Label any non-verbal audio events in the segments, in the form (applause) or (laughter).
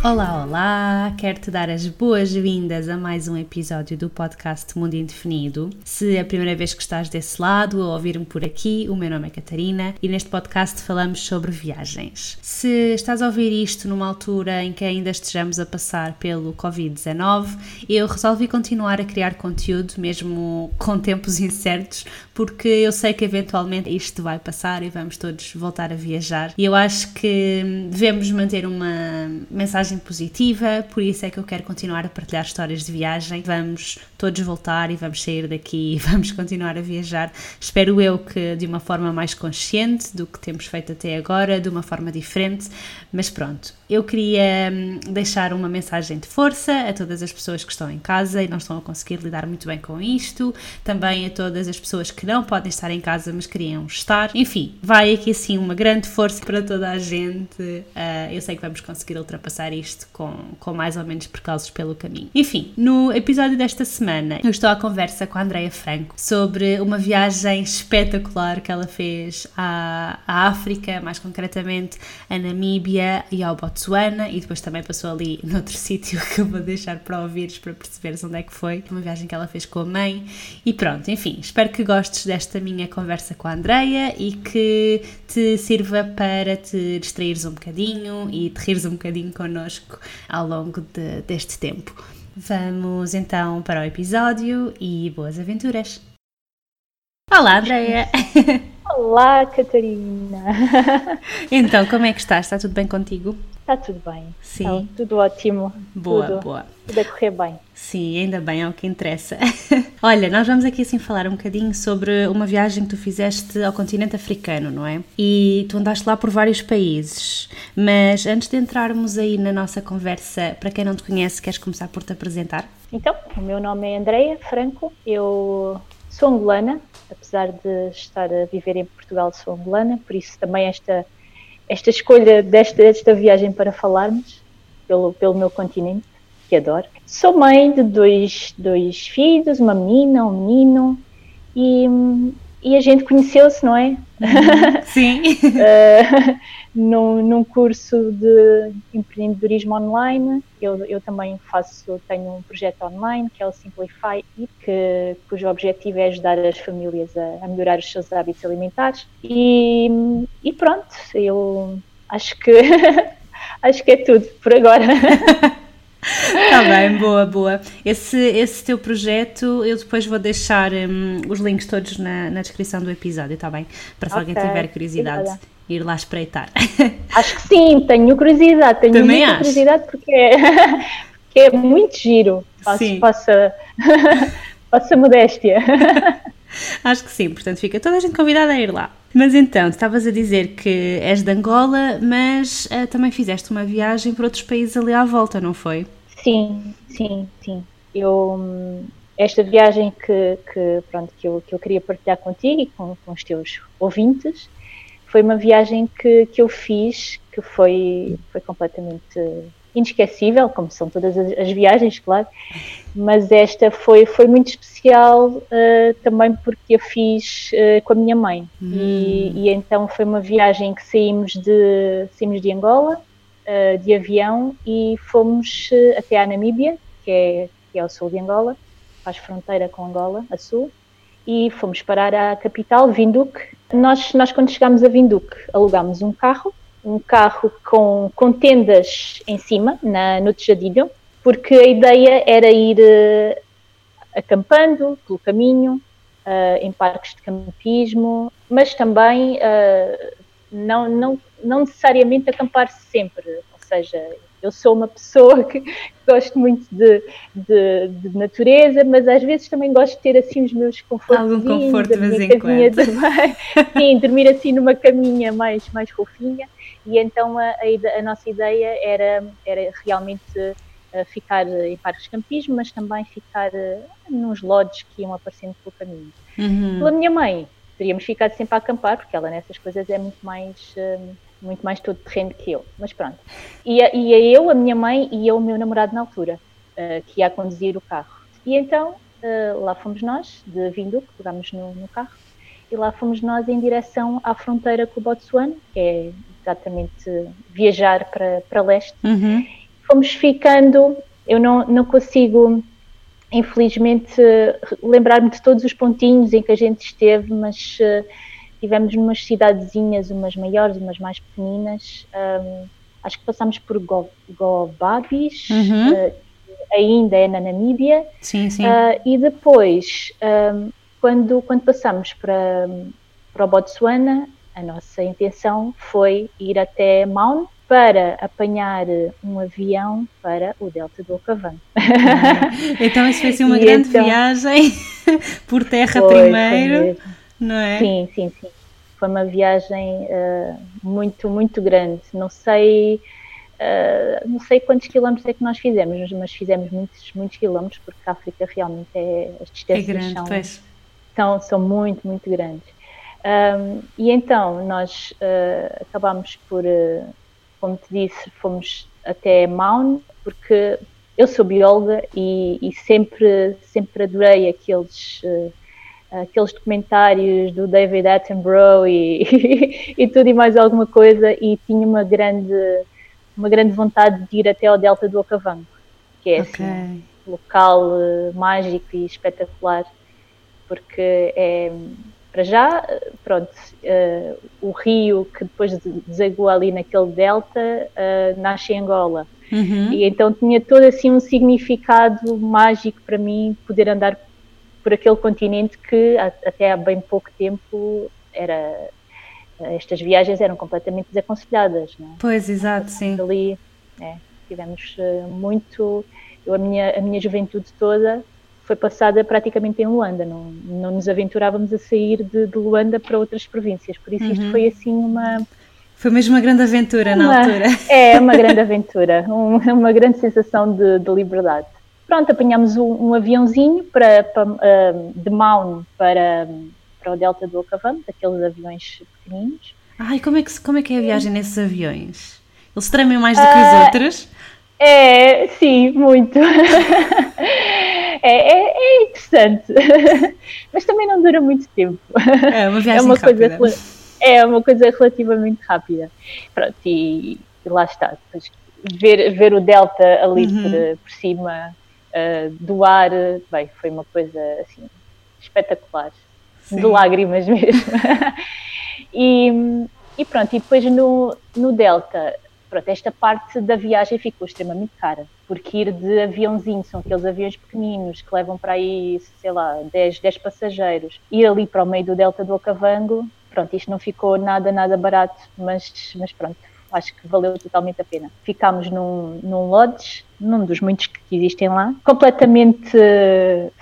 Olá, olá! Quero-te dar as boas-vindas a mais um episódio do podcast Mundo Indefinido. Se é a primeira vez que estás desse lado a ouvir-me por aqui, o meu nome é Catarina e neste podcast falamos sobre viagens. Se estás a ouvir isto numa altura em que ainda estejamos a passar pelo Covid-19, eu resolvi continuar a criar conteúdo, mesmo com tempos (laughs) incertos, porque eu sei que eventualmente isto vai passar e vamos todos voltar a viajar. E eu acho que devemos manter uma mensagem positiva, por isso é que eu quero continuar a partilhar histórias de viagem. Vamos todos voltar e vamos sair daqui e (laughs) vamos continuar a viajar. Espero eu que de uma forma mais consciente do que temos feito até agora, de uma forma diferente, mas pronto. Eu queria hum, deixar uma mensagem de força a todas as pessoas que estão em casa e não estão a conseguir lidar muito bem com isto, também a todas as pessoas que não podem estar em casa, mas queriam estar. Enfim, vai aqui assim uma grande força para toda a gente. Uh, eu sei que vamos conseguir ultrapassar isto com, com mais ou menos percalços pelo caminho. Enfim, no episódio desta semana, eu estou à conversa com a Andrea Franco sobre uma viagem espetacular que ela fez à, à África, mais concretamente a Namíbia e ao Botsuana, e depois também passou ali (laughs) noutro sítio que eu vou deixar para ouvires para perceberes onde é que foi. Uma viagem que ela fez com a mãe. E pronto, enfim, espero que gostes desta minha conversa com a Andreia e que te sirva para te distraires um bocadinho e te rires um bocadinho connosco ao longo de, deste tempo. Vamos então para o episódio e boas aventuras! Olá, Andreia! (laughs) Olá, Catarina! (laughs) Então, como é que estás? Está tudo bem contigo? Está tudo bem. Sim. Tudo ótimo. Boa, tudo, boa. Tudo a correr bem. Sim, ainda bem, é o que interessa. (laughs) Olha, nós vamos aqui assim falar um bocadinho sobre uma viagem que tu fizeste ao continente africano, não é? E tu andaste lá por vários países. Mas antes de entrarmos aí na nossa conversa, para quem não te conhece, queres começar por te apresentar? Então, o meu nome é Andreia Franco, eu sou angolana, apesar de estar a viver em Portugal, sou angolana, por isso também esta, esta escolha desta, desta viagem para falarmos pelo, pelo meu continente, que adoro. Sou mãe de dois, dois filhos, uma menina, um menino, e, e a gente conheceu-se, não é? (laughs) Sim. uh, num, num curso de empreendedorismo online. Eu, eu também faço, tenho um projeto online que é o Simplify e que, cujo objetivo é ajudar as famílias a, a melhorar os seus hábitos alimentares. E, e pronto, eu acho que (laughs) acho que é tudo por agora. Está (laughs) bem, boa, boa. Esse, esse teu projeto, eu depois vou deixar um, os links todos na, na descrição do episódio, está bem? Para se okay. alguém tiver curiosidade, Obrigada. Ir lá espreitar. (laughs) Acho que sim, tenho curiosidade, tenho Também muita acho. curiosidade porque é, (laughs) porque é muito giro. Faço, sim. Possa (laughs) modéstia. Acho que sim, portanto fica toda a gente convidada a ir lá. Mas então, estavas a dizer que és de Angola, mas uh, também fizeste uma viagem para outros países ali à volta, não foi? Sim, sim, sim. Eu, esta viagem que, que, pronto, que, eu, que eu queria partilhar contigo e com, com os teus ouvintes foi uma viagem que, que eu fiz que foi, foi completamente inesquecível, como são todas as, as, viagens, claro, mas esta foi, foi muito especial uh, também porque a fiz uh, com a minha mãe. Hum. E, e, então foi uma viagem que saímos de, saímos de Angola, uh, de avião, e fomos até a Namíbia, que é, que é ao sul de Angola, faz fronteira com Angola, a sul, e fomos parar à capital, Vinduque. Nós, nós quando chegámos a Vinduque, alugámos um carro um carro com, com tendas em cima, na, no Tejadilho, porque a ideia era ir uh, acampando pelo caminho, uh, em parques de campismo, mas também uh, não, não, não necessariamente acampar sempre, ou seja, eu sou uma pessoa (laughs) que gosto muito de, de, de, natureza, mas às vezes também gosto de ter assim os meus confortos. Algum conforto de vez em quando. (laughs) Também. Sim, dormir assim numa caminha mais, mais fofinha. E então a, a, a nossa ideia era, era realmente uh, ficar em parques de campismo, mas também ficar uh, nos lodges que iam aparecendo pelo caminho. Uhum. Pela minha mãe, teríamos ficado sempre a acampar, porque ela nessas coisas é muito mais. Uh, muito mais todo terreno que eu, mas pronto. E, e eu, a minha mãe e eu, o meu namorado na altura. uh, que ia a conduzir o carro. E então uh, lá fomos nós, de Vinduque, pegámos no, no, carro, e lá fomos nós em direção à fronteira com o Botsuana, que é exatamente viajar para, para leste. Uhum. Fomos ficando, eu não, não consigo, infelizmente, lembrar-me de todos os pontinhos em que a gente esteve, mas uh, tivemos umas cidadezinhas, umas maiores, umas mais pequeninas. Um, acho que passámos por Go, Gobabis, uhum. uh, ainda é na Namíbia. Sim, sim. Uh, e depois, um, quando, quando passamos para, para o Botsuana, a nossa intenção foi ir até Maun para apanhar um avião para o Delta do Okavango. (laughs) então isso foi assim uma (laughs) grande então, viagem (laughs) por terra foi, primeiro, foi não é? Sim, sim, sim. Foi uma viagem uh, muito, muito grande. Não sei Uh, não sei quantos quilómetros é que nós fizemos, mas fizemos muitos, muitos quilómetros, porque a África realmente é. As distâncias é grande, são, pois. são, são muito, muito grandes. Um, e então nós uh, acabámos por, uh, como te disse, fomos até Maun, porque eu sou bióloga e, e sempre, sempre adorei aqueles. Uh, aqueles documentários do David Attenborough e, (laughs) e tudo e mais alguma coisa e tinha uma grande uma grande vontade de ir até ao Delta do Okavango, que é okay. assim, um local uh, mágico e espetacular, porque é, para já, pronto, uh, o rio que depois desagua ali naquele delta uh, nasce em Angola. Uhum. E então tinha todo assim um significado mágico para mim poder andar por aquele continente que até há bem pouco tempo era estas viagens eram completamente desaconselhadas. Não é? Pois, exato, sim. Ali é, tivemos eh, muito. Eu, a, minha, a minha juventude toda foi passada praticamente em Luanda, não, não nos aventurávamos a sair de, de Luanda para outras províncias, por isso uhum. isto foi assim uma. Foi mesmo uma grande aventura uma, na altura. (laughs) É, uma grande (laughs) aventura, um, uma grande sensação de, de liberdade. Pronto, apanhámos um, um aviãozinho para, para uh, de Maun para, para o Delta do Okavango, daqueles aviões pequeninos. Ai, como é que, como é, que é a viagem nesses aviões? Eles tremem mais do que os uh, outros? É, sim, muito. (laughs) é, é, é, interessante, (laughs) mas também não dura muito tempo. É uma (laughs) viagem é uma rápida. Coisa, é uma coisa relativamente rápida. Pronto, e, e lá está. Ver, ver o Delta ali uhum. por, por, cima uh, do ar, bem, foi uma coisa assim espetacular. Sim. De lágrimas (laughs) mesmo. E, e pronto, e depois no, no Delta, pronto, esta parte da viagem ficou extremamente cara, porque ir de aviãozinho, são aqueles aviões pequeninos que levam para aí, sei lá, 10, 10 passageiros, ir ali para o meio do Delta do Okavango, pronto, isto não ficou nada, nada barato, mas, mas pronto, acho que valeu totalmente a pena. Ficámos num, num lodge, num dos muitos que existem lá, completamente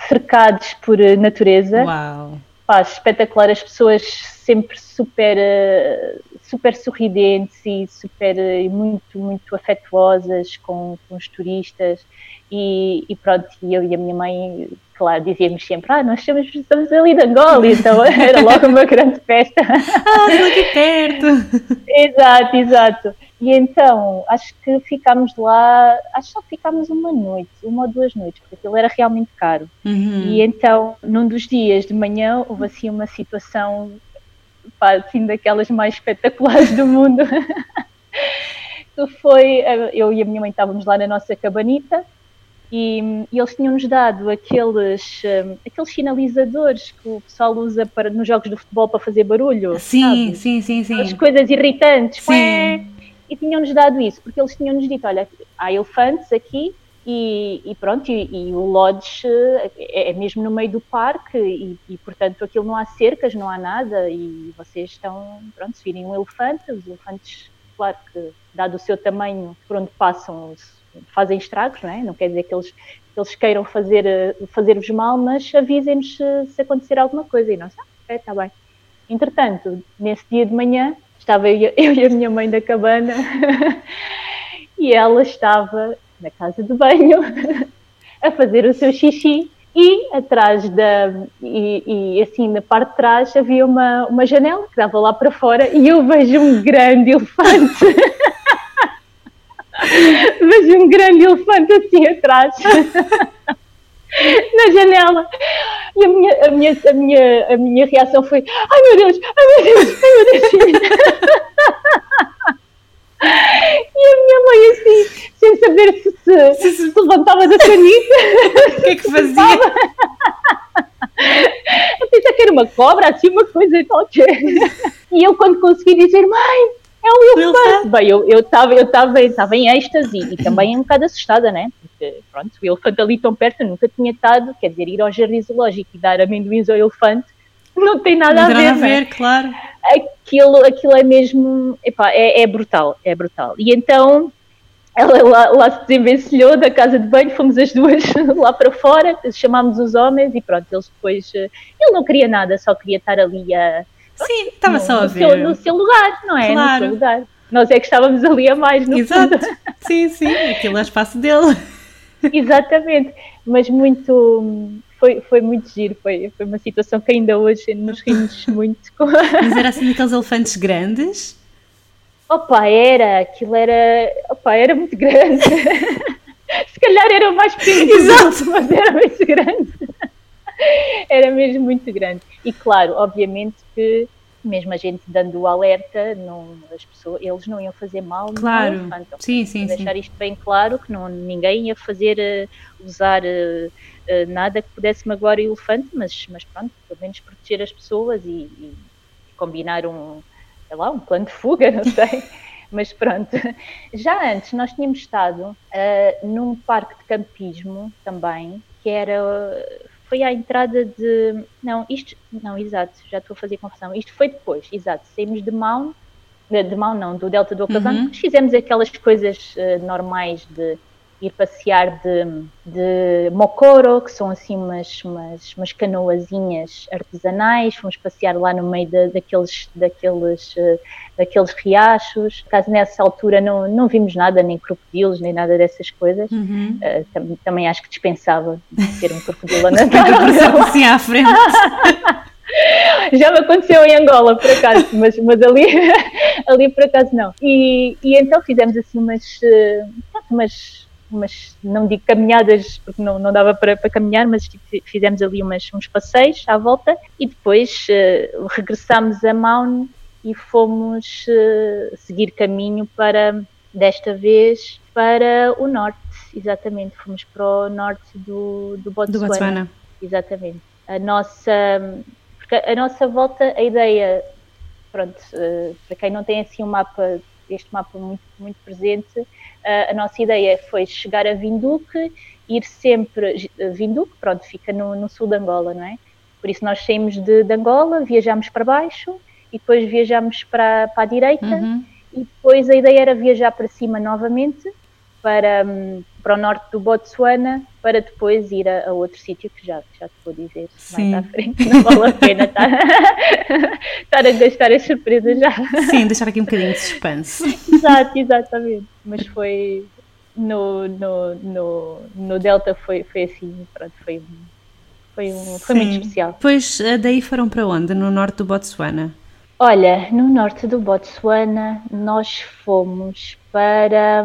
cercados por natureza. Uau! Pá, espetacular, as pessoas sempre super, eh, super sorridentes e super eh, muito, muito afetuosas com, com os turistas e, e pronto, eu e a minha mãe, claro, dizíamos sempre, ah, nós estamos, estamos ali de Angola, então (laughs) era logo uma grande festa. (laughs) ah, estou aqui perto! (laughs) exato, exato. E então, acho que ficámos lá, acho que só ficámos uma noite, uma ou duas noites, porque aquilo era realmente caro. Uhum. E então, num dos dias de manhã, houve assim uma situação, pá, assim, daquelas mais espetaculares do mundo. (laughs) que foi, eu e a minha mãe estávamos lá na nossa cabanita, e, e, eles tinham-nos dado aqueles, um, eh, aqueles sinalizadores que o pessoal usa para, nos jogos de futebol para fazer barulho. Sim, sabe? sim, sim, sim. As coisas irritantes. Sim e tinham-nos dado isso, porque eles tinham-nos dito, olha, há elefantes aqui e, e pronto, e, e, o lodge é, é, mesmo no meio do parque e, e, portanto aquilo não há cercas, não há nada e vocês estão, pronto, se virem um elefante, os elefantes, claro que dado o seu tamanho, por onde passam fazem estragos, não é? Não quer dizer que eles, que eles queiram fazer, fazer-vos mal, mas avisem-nos se, se, acontecer alguma coisa e sabe, ok, está bem. Entretanto, nesse dia de manhã, estava eu, (laughs) eu e a minha mãe na cabana (laughs) e ela estava na casa de banho (laughs) a fazer o seu xixi e atrás da e, e, assim na parte de trás havia uma, uma janela que dava lá para fora e eu vejo um grande elefante (laughs) vejo um grande elefante assim atrás, (laughs) na janela. E a minha, a, minha, a, minha, a minha reação foi: ai meu Deus, ai meu Deus, ai meu Deus. E a minha mãe assim, sem saber se se, se, se levantava da sanita. O que é que fazia? (laughs) Eu pensei que era uma cobra, assim, uma coisa qualquer. E eu, quando consegui dizer, mãe, é um elefante. Bem, eu estava eu tava, eu tava em êxtase e também um bocado assustada, né? Porque, pronto, o elefante ali tão perto, eu nunca tinha estado, quer dizer, ir ao jardim zoológico e dar amendoins ao elefante não tem nada não a ver. Nada a ver, né? claro. Aquilo, aquilo é mesmo, epá, é, é brutal, é brutal. E então ela lá, lá, se desenvencilhou da casa de banho, fomos as duas (laughs) lá para fora, chamámos os homens e pronto, eles depois. Eh, ele não queria nada, só queria estar ali a. Sim, estava só a ver. Seu, no seu lugar, não é? Claro. No seu lugar. Nós é que estávamos ali a mais, no Exato. Fundo. (laughs) Sim, sim, aquilo é espaço dele. Exatamente, mas muito. Foi, foi muito giro, foi, foi uma situação que ainda hoje nos rimos (laughs) muito com. Mas era assim aqueles elefantes grandes? Opa, era, aquilo era, opa, era muito grande. (laughs) Se calhar era o mais pequeno, Exato. mas era muito grande. era mesmo muito grande. E claro, obviamente que mesmo a gente dando o alerta, não, as pessoas, eles não iam fazer mal claro. no elefante. Sim, sim, deixar sim. isto bem claro, que não, ninguém ia fazer, uh, usar uh, uh, nada que pudesse magoar o elefante, mas, mas pronto, pelo menos proteger as pessoas e, e combinar um, sei lá, um plano de fuga, (laughs) não sei. Mas pronto, já antes nós tínhamos estado uh, num parque de campismo também, que era, foi à entrada de, não, isto, não, exato, já estou a fazer confusão, isto foi depois, exato, saímos de Mão, de Mão não, do Delta do Ocasão, uhum. fizemos aquelas coisas uh, normais de ir passear de, de Mokoro, que são assim umas, umas, umas canoazinhas artesanais, fomos passear lá no meio de, daqueles, daqueles, uh, daqueles riachos. Caso nessa altura não, não vimos nada, nem crocodilos, nem nada dessas coisas. Uhum. Uh, tam, também acho que dispensava ter um crocodilo (laughs) a nadar. assim à frente. (laughs) Já me aconteceu em Angola, por acaso, mas, mas ali, (laughs) ali por acaso não. E, e então fizemos assim umas, uh, umas umas, não digo caminhadas, porque não, não dava para, para caminhar, mas tipo, fizemos ali umas, uns passeios à volta e depois uh, regressámos a Maun e fomos uh, seguir caminho para, desta vez, para o norte, exatamente, fomos para o norte do, do Botsuana. Do Botswana. Exatamente. A nossa, porque a nossa volta, a ideia, pronto, uh, para quem não tem assim um mapa, este mapa muito, muito presente, a nossa ideia foi chegar a Vinduque, ir sempre. Vinduque, pronto, fica no, no sul de Angola, não é? Por isso nós saímos de, de Angola, viajamos para baixo e depois viajamos para, para a direita uhum. e depois a ideia era viajar para cima novamente para, hum, para o norte do Botsuana para depois ir a, a outro sítio que já, já te vou dizer Sim. mais à frente, não vale a pena estar, (laughs) estar a gastar as surpresas já. Sim, deixar aqui um bocadinho de suspense. Exato, exatamente. Mas foi no, no, no, no Delta foi, foi assim, pronto, foi, foi, um, foi muito especial. Pois eh, daí foram para onde? No norte do Botsuana? Olha, no norte do Botsuana nós fomos para,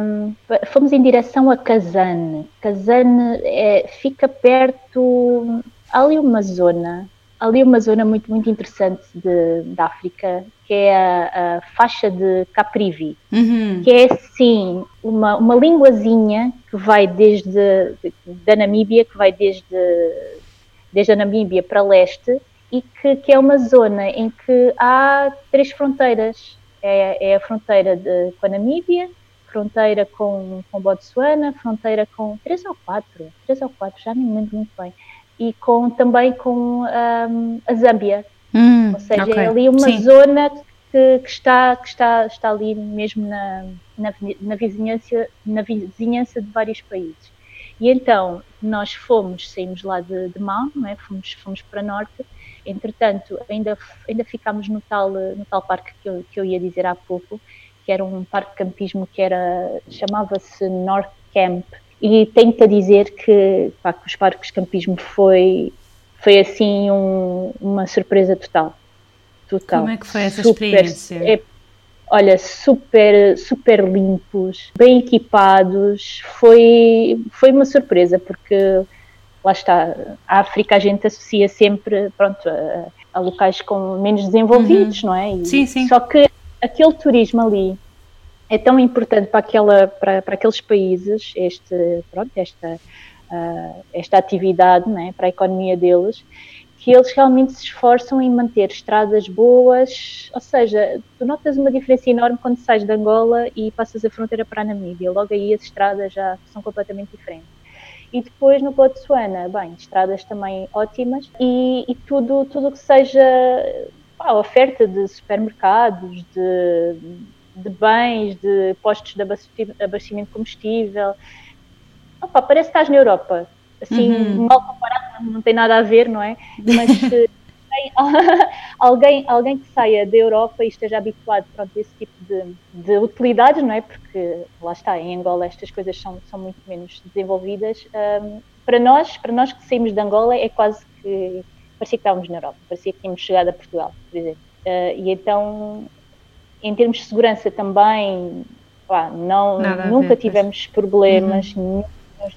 fomos em direção a Kazane. Kazane é, fica perto, há ali uma zona, ali uma zona muito muito interessante de, da África que é a, a faixa de Caprivi, uhum. que é assim uma uma linguazinha que vai desde da Namíbia, que vai desde desde a Namíbia para leste e que, que é uma zona em que há três fronteiras. É, é a fronteira de, com a Namíbia, fronteira com, com Botsuana, fronteira com três ou quatro, três ou quatro, já nem me lembro muito bem, e com, também com um, a Zâmbia. Hum, ou seja, okay. é ali uma Sim. zona que, que, está, que está, está ali mesmo na, na, na, vizinhança, na vizinhança de vários países. E então nós fomos, saímos lá de, de Mão, é? fomos, fomos para norte, entretanto ainda, ainda ficámos no tal, no tal parque que eu, que eu ia dizer há pouco, que era um parque de campismo que era chamava-se North Camp e tenho-te a dizer que, pá, que os parques de campismo foi foi assim um, uma surpresa total total como é que foi essa Super, experiência é, olha, super, super limpos, bem equipados. Foi, foi uma surpresa, porque lá está, a África a gente associa sempre, pronto, a, a locais com menos desenvolvidos, uhum. não é? E, sim, sim. Só que aquele turismo ali é tão importante para, aquela, para, para aqueles países, este, pronto, esta, uh, esta atividade, não é? para a economia deles, que eles realmente se esforçam em manter estradas boas, ou seja, tu notas uma diferença enorme quando sais de Angola e passas a fronteira para a Namíbia, logo aí as estradas já são completamente diferentes. E depois no Botsuana, bem, estradas também ótimas e, e tudo tudo que seja pá, oferta de supermercados, de, de bens, de postos de abastecimento de combustível. Opa, parece que estás na Europa, assim, uhum. mal comparado, não tem nada a ver, não é? Mas (laughs) alguém, alguém que saia da Europa e esteja habituado pronto, a esse tipo de, de utilidades, não é? Porque lá está, em Angola estas coisas são, são muito menos desenvolvidas. Um, para nós, para nós que saímos de Angola, é quase que parecia que estávamos na Europa, parecia que tínhamos chegado a Portugal, por exemplo. Uh, e então, em termos de segurança também, não, nunca ver, tivemos mas... problemas, uhum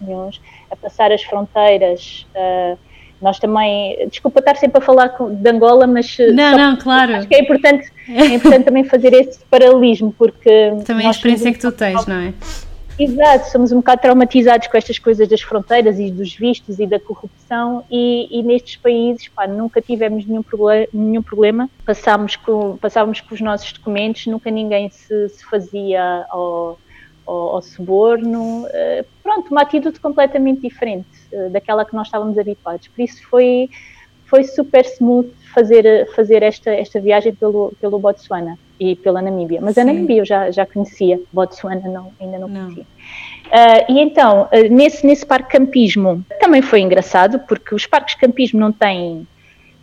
nenhums, a passar as fronteiras. Uh, nós também, desculpa estar sempre a falar de Angola, mas não, não, claro. acho que é importante, é importante também fazer esse paralelismo, porque também a experiência que tu tens, não é? Exato, somos um bocado traumatizados com estas coisas das fronteiras e dos vistos e da corrupção e, e nestes países pá, nunca tivemos nenhum, problema, nenhum problema, passámos com, passávamos com os nossos documentos, nunca ninguém se, se fazia ao, ao, ao suborno, uh, pronto, uma atitude completamente diferente uh, daquela que nós estávamos habituados. Por isso foi, foi super smooth fazer, fazer esta, esta viagem pelo, pelo Botsuana e pela Namíbia. Mas Sim. a Namíbia eu já, já conhecia, Botsuana não, ainda não, não. conhecia. Uh, e então, nesse, nesse parque campismo também foi engraçado, porque os parques campismo não têm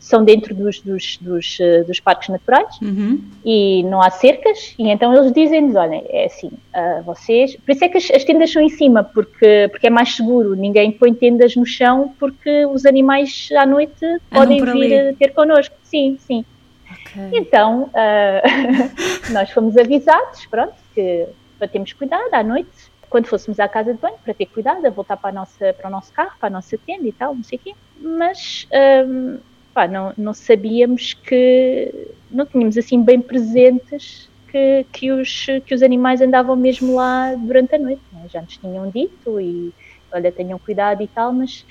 são dentro dos, dos, dos, uh, dos parques naturais uhum. e não há cercas, e então eles dizem-nos: olha, é assim, uh, vocês. Por isso é que as, as, tendas são em cima, porque, porque é mais seguro, ninguém põe tendas no chão, porque os animais à noite podem vir ter connosco. Sim, sim. Okay. Então, uh, (laughs) nós fomos avisados, pronto, que para termos cuidado à noite, quando fôssemos à casa de banho, para ter cuidado, a voltar para, a nossa, para o nosso carro, para a nossa tenda e tal, não sei o quê. Mas. Um, pá, não, não sabíamos que não tínhamos assim bem presentes que, que, os, que os animais andavam mesmo lá durante a noite. Né? Já nos tinham dito e olha, tenham cuidado e tal, mas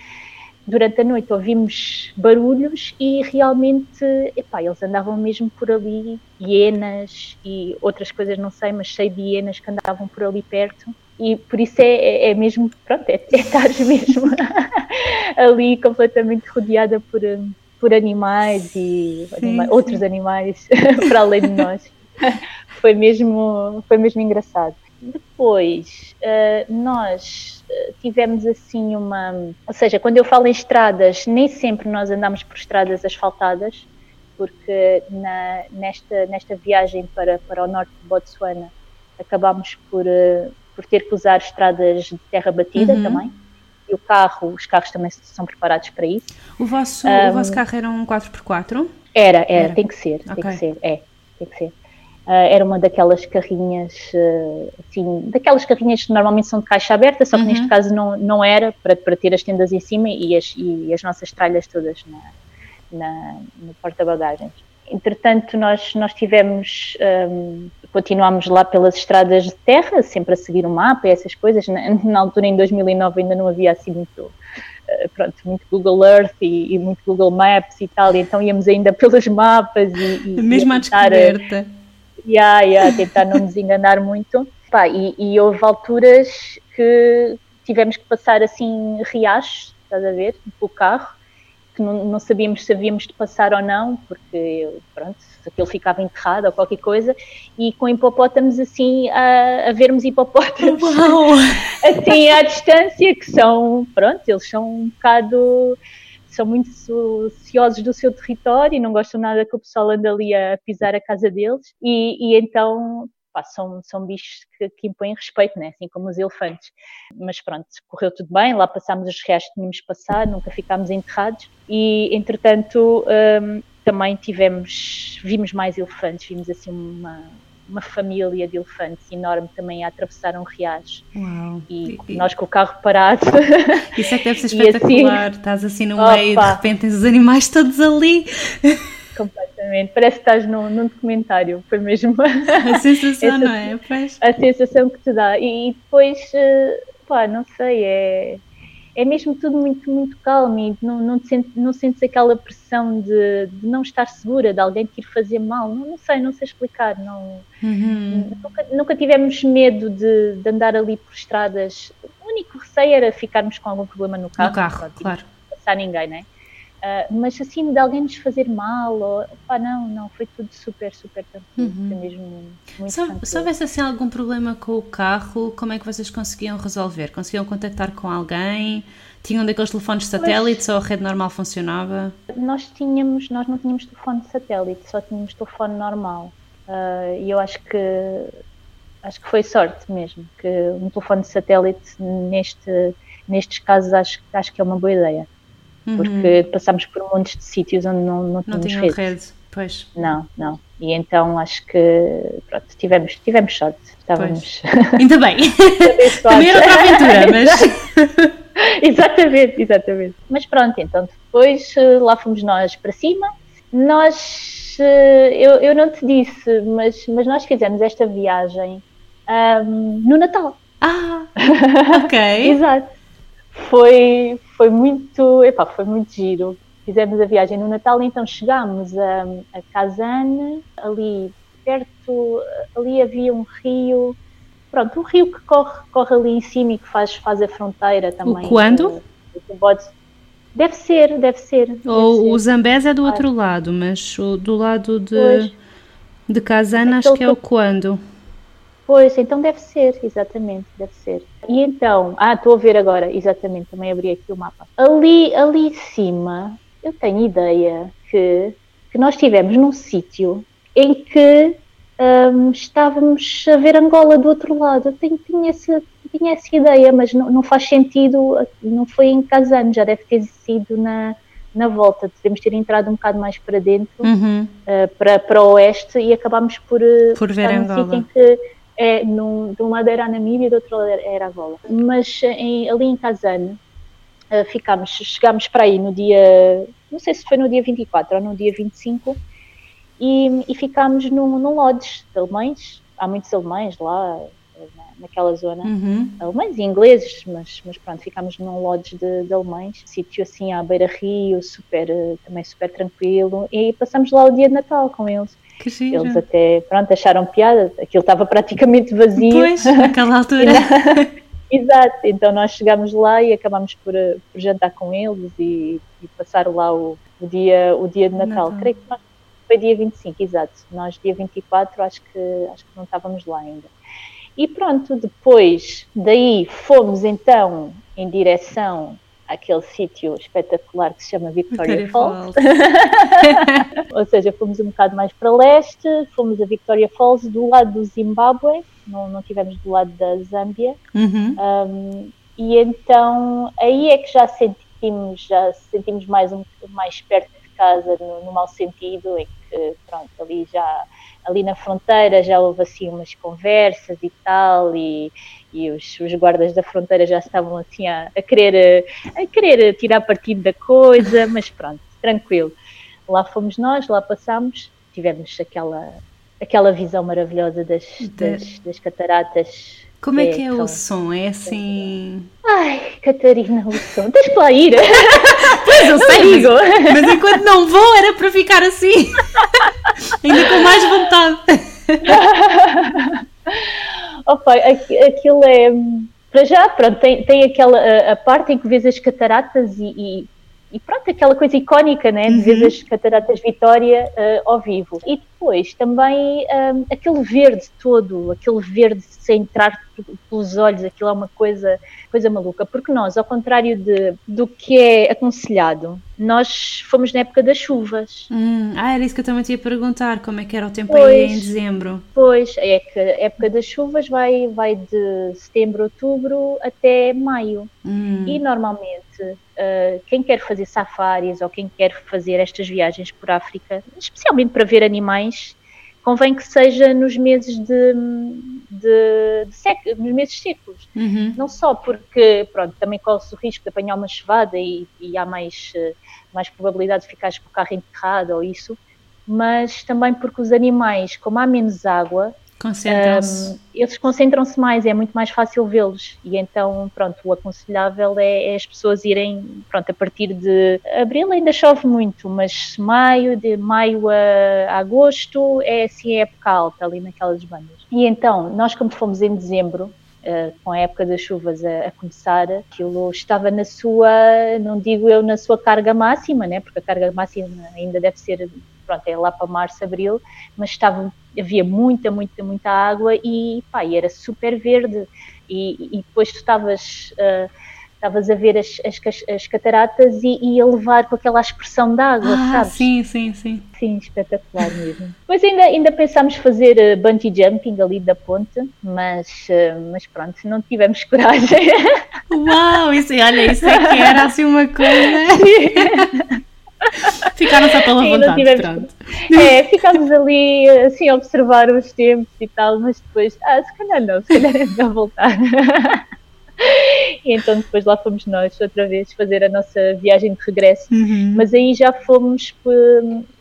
durante a noite ouvimos barulhos e realmente epá, eles andavam mesmo por ali, hienas e outras coisas não sei, mas sei de hienas que andavam por ali perto e por isso é, é, é mesmo, pronto, é, é estar (laughs) mesmo (laughs) ali completamente rodeada por, por animais e anima outros animais (laughs) para além de nós. foi mesmo, foi mesmo engraçado. Depois, uh, nós uh, tivemos assim uma. Ou seja, quando eu falo em estradas, nem sempre nós andamos por estradas asfaltadas, porque na, nesta, nesta viagem para, para o norte de Botsuana acabámos por, uh, por ter que usar estradas de terra batida uhum. também e o carro, os carros também são preparados para isso. O vosso, um, o vosso carro era um 4x4? Era, era, era. tem que ser, okay. tem que ser, é, tem que ser. Uh, era uma daquelas carrinhas, uh, assim, daquelas carrinhas que normalmente são de caixa aberta, só que uhum. neste caso não, não era, para, para ter as tendas em cima e as, e as nossas tralhas todas na, na, no porta-bagagens. Entretanto, nós, nós tivemos, um, continuámos lá pelas estradas de terra, sempre a seguir o mapa e essas coisas. Na, na altura, em 2009, ainda não havia assim muito, pronto, muito Google Earth e, e, muito Google Maps e tal, e então íamos ainda (laughs) pelos mapas e... e Mesmo e à descoberta. A, e a tentar não nos enganar muito. Pá, e, e houve alturas que tivemos que passar assim riachos, estás a ver, pelo carro, que não, não, sabíamos se havíamos de passar ou não, porque pronto, aquilo ficava enterrado ou qualquer coisa, e com hipopótamos assim, a, a vermos hipopótamos (laughs) assim à distância, que são, pronto, eles são um bocado são muito ciosos do seu território e não gostam nada que o pessoal ande ali a pisar a casa deles e, e então pá, são, são bichos que, que, impõem respeito, né? assim como os elefantes. Mas pronto, correu tudo bem, lá passámos os reais que tínhamos passado, nunca ficámos enterrados e entretanto um, também tivemos, vimos mais elefantes, vimos assim uma, uma família de elefantes enorme também a atravessar um riacho. Uau. E, e nós com o carro parado. (laughs) Isso é que deve ser (laughs) espetacular. Assim, Estás assim no opa. meio e de repente tens os animais todos ali. (laughs) Completamente. Parece que estás num, num documentário. Foi mesmo. A sensação, não é? Pois. A sensação que te dá. E, e depois, uh, pá, não sei, é é mesmo tudo muito, muito calmo e não, não, sentes, não sentes aquela pressão de, de, não estar segura, de alguém te ir fazer mal. Não, não sei, não sei explicar. Não, uhum. nunca, nunca, tivemos medo de, de, andar ali por estradas. O único receio era ficarmos com algum problema no carro. No carro, claro. Não passar ninguém, não é? Uh, mas assim, de alguém nos fazer mal, ou, pá, não, não, foi tudo super, super tranquilo, uhum. foi mesmo muito se, se houvesse assim algum problema com o carro, como é que vocês conseguiam resolver? Conseguiam contactar com alguém? Tinham daqueles telefones satélites pois, ou a rede normal funcionava? Nós tínhamos, nós não tínhamos telefone de satélite, só tínhamos telefone normal. Uh, e eu acho que acho que foi sorte mesmo, que um telefone de satélite neste, nestes casos acho, acho que é uma boa ideia porque uhum. passámos por montes de sítios onde não, não, não tínhamos rede. rede. Pois. Não, não. E então acho que pronto, tivemos, tivemos sorte. Estávamos. Pois. (laughs) Ainda bem. Também era outra aventura, mas. (laughs) exatamente, exatamente. Mas pronto, então depois eh, lá fomos nós para cima. Nós, eh, eu, eu não te disse, mas, mas nós fizemos esta viagem um, no Natal. Ah, (laughs) ok. Exato foi, foi muito, epá, foi muito giro. Fizemos a viagem no Natal, então chegámos a, a Kazan, ali perto, ali havia um rio, pronto, um rio que corre, corre ali em cima e que faz, faz a fronteira também. O quando? Deve ser, deve ser. Ou o Zambés é do outro lado, mas o, do lado de, de Kazan acho que é o quando. Pois, então deve ser, exatamente, deve ser. E então, ah, estou a ver agora, exatamente, também abri aqui o mapa. Ali, ali em cima, eu tenho ideia que, que nós estivemos num sítio em que um, estávamos a ver Angola do outro lado. Eu tenho, tinha, essa, tinha essa ideia, mas não, não faz sentido, não foi em Casano, já deve ter sido na, na volta. Devemos ter entrado um bocado mais para dentro, uhum. uh, para, para o oeste, e acabámos por, uh, por ver Angola. É, num, de um lado era a Namíbia e do outro lado era Angola. Mas em, ali em Kazan, uh, ficámos, chegámos para aí no dia, não sei se foi no dia 24 ou no dia 25, e, e ficámos num, num lodge de alemães, há muitos alemães lá, naquela zona, uhum. alemães e ingleses, mas, mas pronto, ficámos num lodge de, de alemães, sítio assim à beira-rio, super, também super tranquilo, e passamos lá o dia de Natal com eles. Que giro. Eles até, pronto, acharam piada, aquilo estava praticamente vazio. Pois, naquela (laughs) altura. (laughs) Exato, então nós chegámos lá e acabámos por, eh, por jantar com eles e, e passar lá o, o, dia, o dia de Natal. Natal. Creio que nós, foi dia 25, exato. Nós, dia 24, acho que, acho que não estávamos lá ainda. E pronto, depois daí fomos então em direção aquele sítio espetacular que se chama Victoria, Falls. Falls. (laughs) Ou seja, fomos um bocado mais para leste, fomos a Victoria Falls do lado do Zimbábue, não, não tivemos do lado da Zâmbia. Uhum. Um, e então aí é que já sentimos, já sentimos mais, um, mais perto de casa, no, no mau sentido, em que pronto, ali já ali na fronteira já houve assim umas conversas e tal, e, e os, os, guardas da fronteira já estavam assim a, a, querer, a querer tirar partido da coisa, mas pronto, tranquilo. Lá fomos nós, lá passámos, tivemos aquela, aquela visão maravilhosa das, das, das cataratas. Como é que é, é o som? É assim. Ai, Catarina, o som. Tens que lá ir. (laughs) Pois eu sei, mas, mas enquanto não vou era para ficar assim. (laughs) Ainda com mais vontade. (laughs) Opa, aquilo é. Para já, pronto, tem, tem aquela a, a parte em que vês as cataratas e, e e pronto, aquela coisa icónica, né, de uhum. ver as cataratas Vitória uh, ao vivo. E depois também um, aquele verde todo, aquele verde sem entrar pelos olhos, aquilo é uma coisa, coisa maluca, porque nós, ao contrário de, do que é aconselhado, nós fomos na época das chuvas. Hum, ah, era isso que eu também te ia perguntar, como é que era o tempo pois, aí em dezembro? Pois, é que a época das chuvas vai, vai de setembro, outubro até maio. Hum. E normalmente uh, quem quer fazer safaris ou quem quer fazer estas viagens por África, especialmente para ver animais, convém que seja nos meses de, de, de sec, nos meses secos. Uhum. Não só porque, pronto, também corre-se o risco de apanhar uma chuvada e, e há mais, eh, mais probabilidade de ficares com o carro enterrado ou isso, mas também porque os animais, como há menos água, Concentram-se. Um, eles concentram-se mais, é muito mais fácil vê-los. E então, pronto, o aconselhável é, é, as pessoas irem, pronto, a partir de abril ainda chove muito, mas maio, de maio a, agosto, é assim a época alta ali naquelas bandas. E então, nós como fomos em dezembro, Uh, com a época das chuvas a, a, começar, aquilo estava na sua, não digo eu na sua carga máxima, né? porque a carga máxima ainda deve ser, pronto, é lá para março, abril, mas estava havia muita, muita, muita água e, pá, e era super verde. E, e depois tu estavas. Uh, estavas a ver as, as, as cataratas e, e, a levar com aquela expressão de água, ah, sabes? Sim, sim, sim. Sim, espetacular mesmo. (laughs) Depois ainda, ainda pensámos fazer uh, bungee jumping ali da ponte, mas, uh, mas pronto, não tivemos (laughs) coragem. Uau, isso, olha, isso é que era assim uma coisa. Ficaram só pela vontade, tivemos... pronto. É, ficámos ali assim a observar os tempos e tal, mas depois, ah, se calhar não, se calhar é melhor voltar. (laughs) e então depois lá fomos nós outra vez fazer a nossa viagem de regresso, uhum. mas aí já fomos,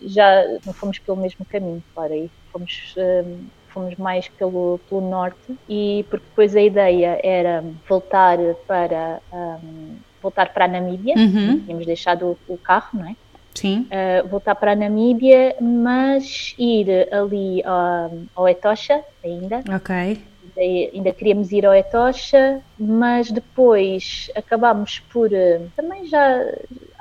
já não fomos pelo mesmo caminho, claro, aí fomos hum, fomos mais pelo, pelo norte e porque depois a ideia era voltar para um, voltar para a Namíbia, uhum. tínhamos deixado o, o carro, não é? Sim. Uh, voltar para a Namíbia, mas ir ali uh, ao Etosha ainda. Ok. Ainda, ainda queríamos ir ao Etosha, mas depois acabámos por uh, também já.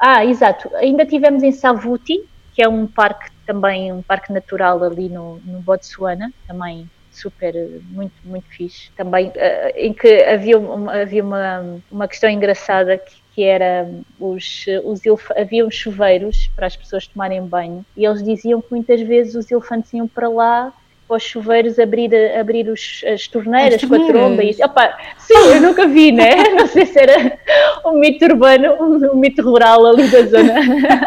Ah, exato. Ainda tivemos em Savuti, que é um parque também, um parque natural ali no, no Botsuana, também super, muito, muito fixe. Também, em que havia, uma, havia uma, uma questão engraçada que, que era os, os havia uns chuveiros para as pessoas tomarem banho e eles diziam que muitas vezes os elefantes iam para lá para os chuveiros abrir, abrir os, as torneiras com a tromba e opa, sim, eu nunca vi, né? (laughs) Não sei se era um mito urbano, um, um mito rural ali da zona.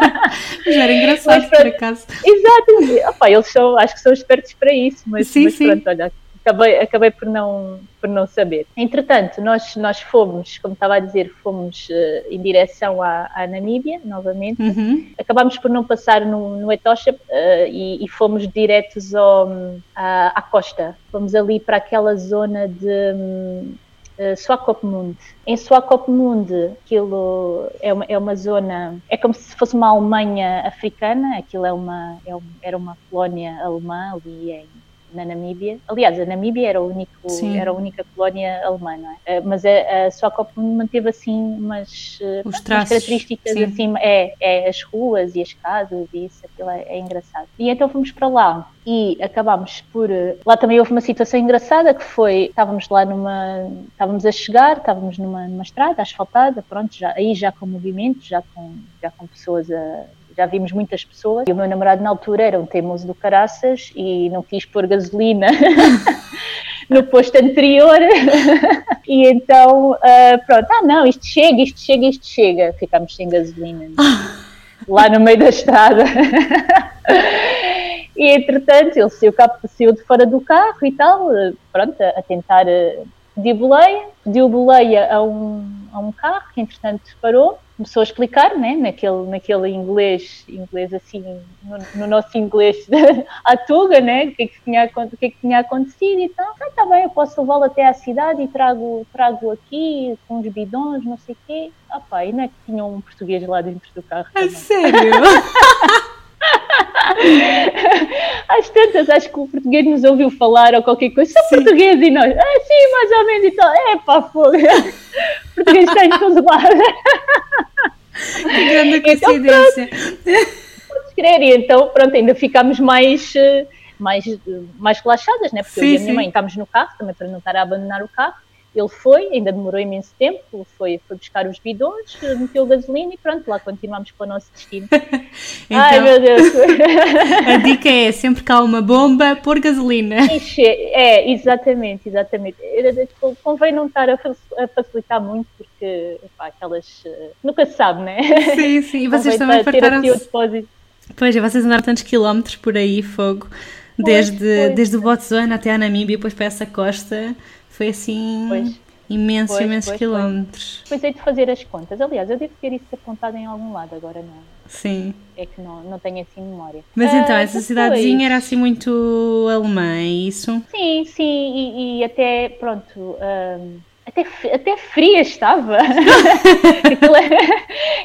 (laughs) Mas era engraçado, mas, por acaso. Exato, opa, eles são, acho que são espertos para isso, mas, sim, mas sim. pronto, olha, acabei, acabei por, não, por não saber. Entretanto, nós, nós fomos, como estava a dizer, fomos uh, em direção à, à Namíbia, novamente. Uhum. Acabámos por não passar no, no Etosha uh, e, e, fomos diretos ao, à, à, costa. Fomos ali para aquela zona de um, uh, Swakopmund. Em Swakopmund, aquilo é uma, é uma zona, é como se fosse uma Alemanha africana, aquilo é uma, é um, era uma colónia alemã ali em na Namíbia. Aliás, a Namíbia era, o único, era a única colónia alemã, não é? Uh, mas a, a manteve assim umas, uh, umas características sim. assim, é, é as ruas e as casas e isso, aquilo é, é, engraçado. E então fomos para lá e acabámos por. Uh, lá também houve uma situação engraçada que foi, estávamos lá numa. estávamos a chegar, estávamos numa, numa estrada asfaltada, pronto, já, aí já com movimento, já com, já com pessoas a já vimos muitas pessoas. E o meu namorado na altura era um teimoso do caraças e não quis pôr gasolina (laughs) no posto anterior. (laughs) e então, uh, pronto, ah não, isto chega, isto chega, isto chega. Ficámos sem gasolina lá no meio da estrada. (laughs) E entretanto ele saiu, saiu de fora do carro e tal, pronto, a, tentar uh, pedir boleia, pediu boleia a um, a um carro que entretanto parou começou a explicar, né, naquele, naquele inglês, inglês assim, no, no nosso inglês (laughs) à tuga, né, o que, é que tinha, o que, é que tinha acontecido e tal. Ah, tá bem, eu posso levá-lo até à cidade e trago, trago aqui com os bidões, não sei o quê. Ah pá, e não é que tinha um português lá dentro do carro É sério? (laughs) (laughs) Às tantas, acho que o português nos ouviu falar ou qualquer coisa, só português e nós, ah, sim, mais ou menos e tal, é pá, fogo, (laughs) português está em todo lado. (laughs) Que grande então, coincidência. Então, podes crer, e então, pronto, ainda ficámos mais, eh, mais, mais relaxadas, né? Porque sim, eu e a minha sim. mãe estávamos no carro, também para não estar a abandonar o carro, ele foi, ainda demorou imenso tempo, foi, foi buscar os bidões, meteu gasolina e pronto, lá continuamos para o nosso destino. então, (laughs) Ai meu Deus! (laughs) a dica é sempre que há uma bomba, pôr gasolina. É, exatamente, exatamente. Convém não estar a facilitar muito porque aquelas. Eh, nunca se sabe, né? Sim, sim. E vocês também fartaram-se. Pois, vocês andaram tantos quilómetros por aí, fogo desde, foi. desde o Botsuana até a Namíbia, depois para essa costa, foi assim pois. imensos, pois, imensos pois, quilómetros. Pois é de fazer as contas. Aliás, eu devo ter isso apontado em algum lado, agora não. Sim. É que não, não tenho assim memória. Mas então, ah, essa cidadezinha era assim muito alemã, é isso? Sim, sim, e, e até, pronto. Um, até, até fria estava. (laughs)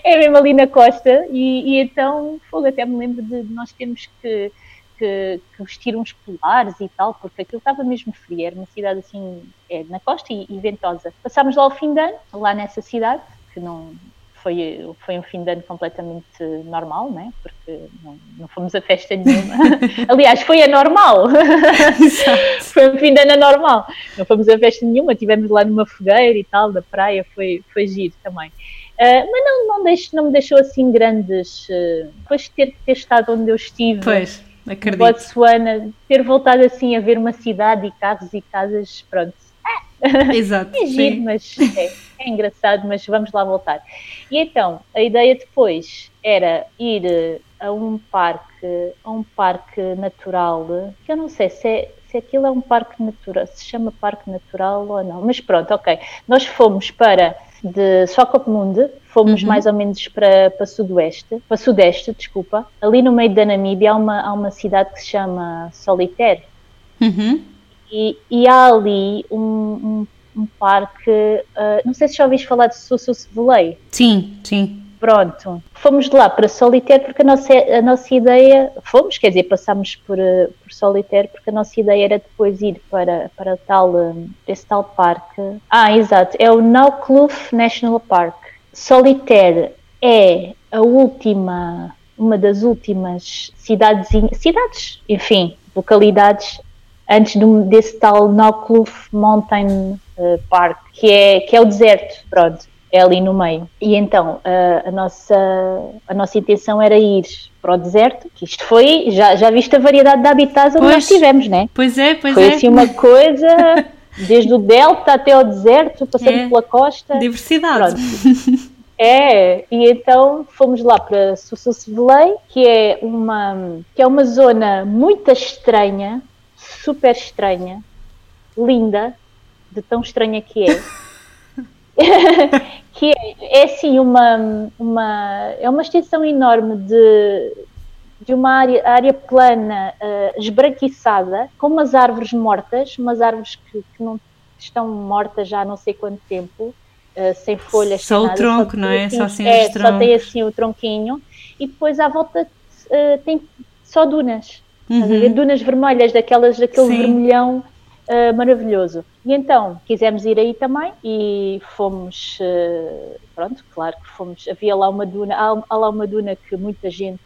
É, é mesmo ali na costa, e, e então, fogo, até me lembro de nós termos que, que, que, vestir uns polares e tal, porque aquilo estava mesmo frio, era uma cidade assim, é, na costa e, e ventosa. Passámos lá o fim de ano, lá nessa cidade, que não, foi, foi um fim de ano completamente normal, né? porque não, não fomos a festa nenhuma. (laughs) Aliás, foi anormal. (laughs) foi um fim de ano anormal. Não fomos a festa nenhuma, estivemos lá numa fogueira e tal, da praia, foi, foi giro também. Uh, mas não, não, deixo, não me deixou assim grandes. Uh, depois de ter, ter estado onde eu estive, pois, acredito. Botsuana, ter voltado assim a ver uma cidade e carros e casas, pronto. Exato. é giro, mas é, é engraçado, mas vamos lá voltar. E então, a ideia depois era ir eh, a um parque, a um parque natural, que eu não sei se é, se aquilo é um parque natural, se chama parque natural ou não, mas pronto, ok. Nós fomos para de Socopmunde, fomos uhum. mais ou menos para, para sudoeste, para sudeste, desculpa. Ali no meio da Namíbia há uma, há uma cidade que se chama Solitaire. Uhum. E, e há ali um, um um parque. Uh, não sei se já ouviste falar de Sussus Volei. Sim, sim. Pronto. Fomos de lá para Solitaire porque a nossa, a nossa ideia. Fomos, quer dizer, passámos por, uh, por Solitaire porque a nossa ideia era depois ir para, para tal, um, esse tal parque. Ah, exato. É o Naukloof National Park. Solitaire é a última. Uma das últimas cidades, cidades, enfim, localidades antes desse tal Naukloof Mountain uh, Park, que é, que é o deserto, pronto, é ali no meio. E então uh, a, nossa, a nossa intenção era ir para o deserto, que isto foi, já, já viste a variedade de habitats onde pois, nós tivemos, né? Pois é, pois foi é. Foi assim uma coisa, (laughs) desde o delta até ao deserto, passando é, pela costa. Diversidade. Pronto. (laughs) É, e então fomos lá para Sussusevelei, que é uma que é uma zona muito estranha, super estranha, linda, de tão estranha que é. (laughs) que é, é assim uma, uma é uma extensão enorme de, de uma área, área plana uh, esbranquiçada com umas árvores mortas, umas árvores que, que não estão mortas já há não sei quanto tempo, uh, sem folhas. Só sem o tronco, só não é? Assim, só, assim é, só tem assim o tronquinho e depois à volta uh, tem só dunas. Uhum. Dunas vermelhas, daquelas, daquele Sim. vermelhão maravilhoso. E então quisemos ir aí também e fomos, uh, pronto, claro que fomos. Havia lá uma duna, há, há, lá uma duna que muita gente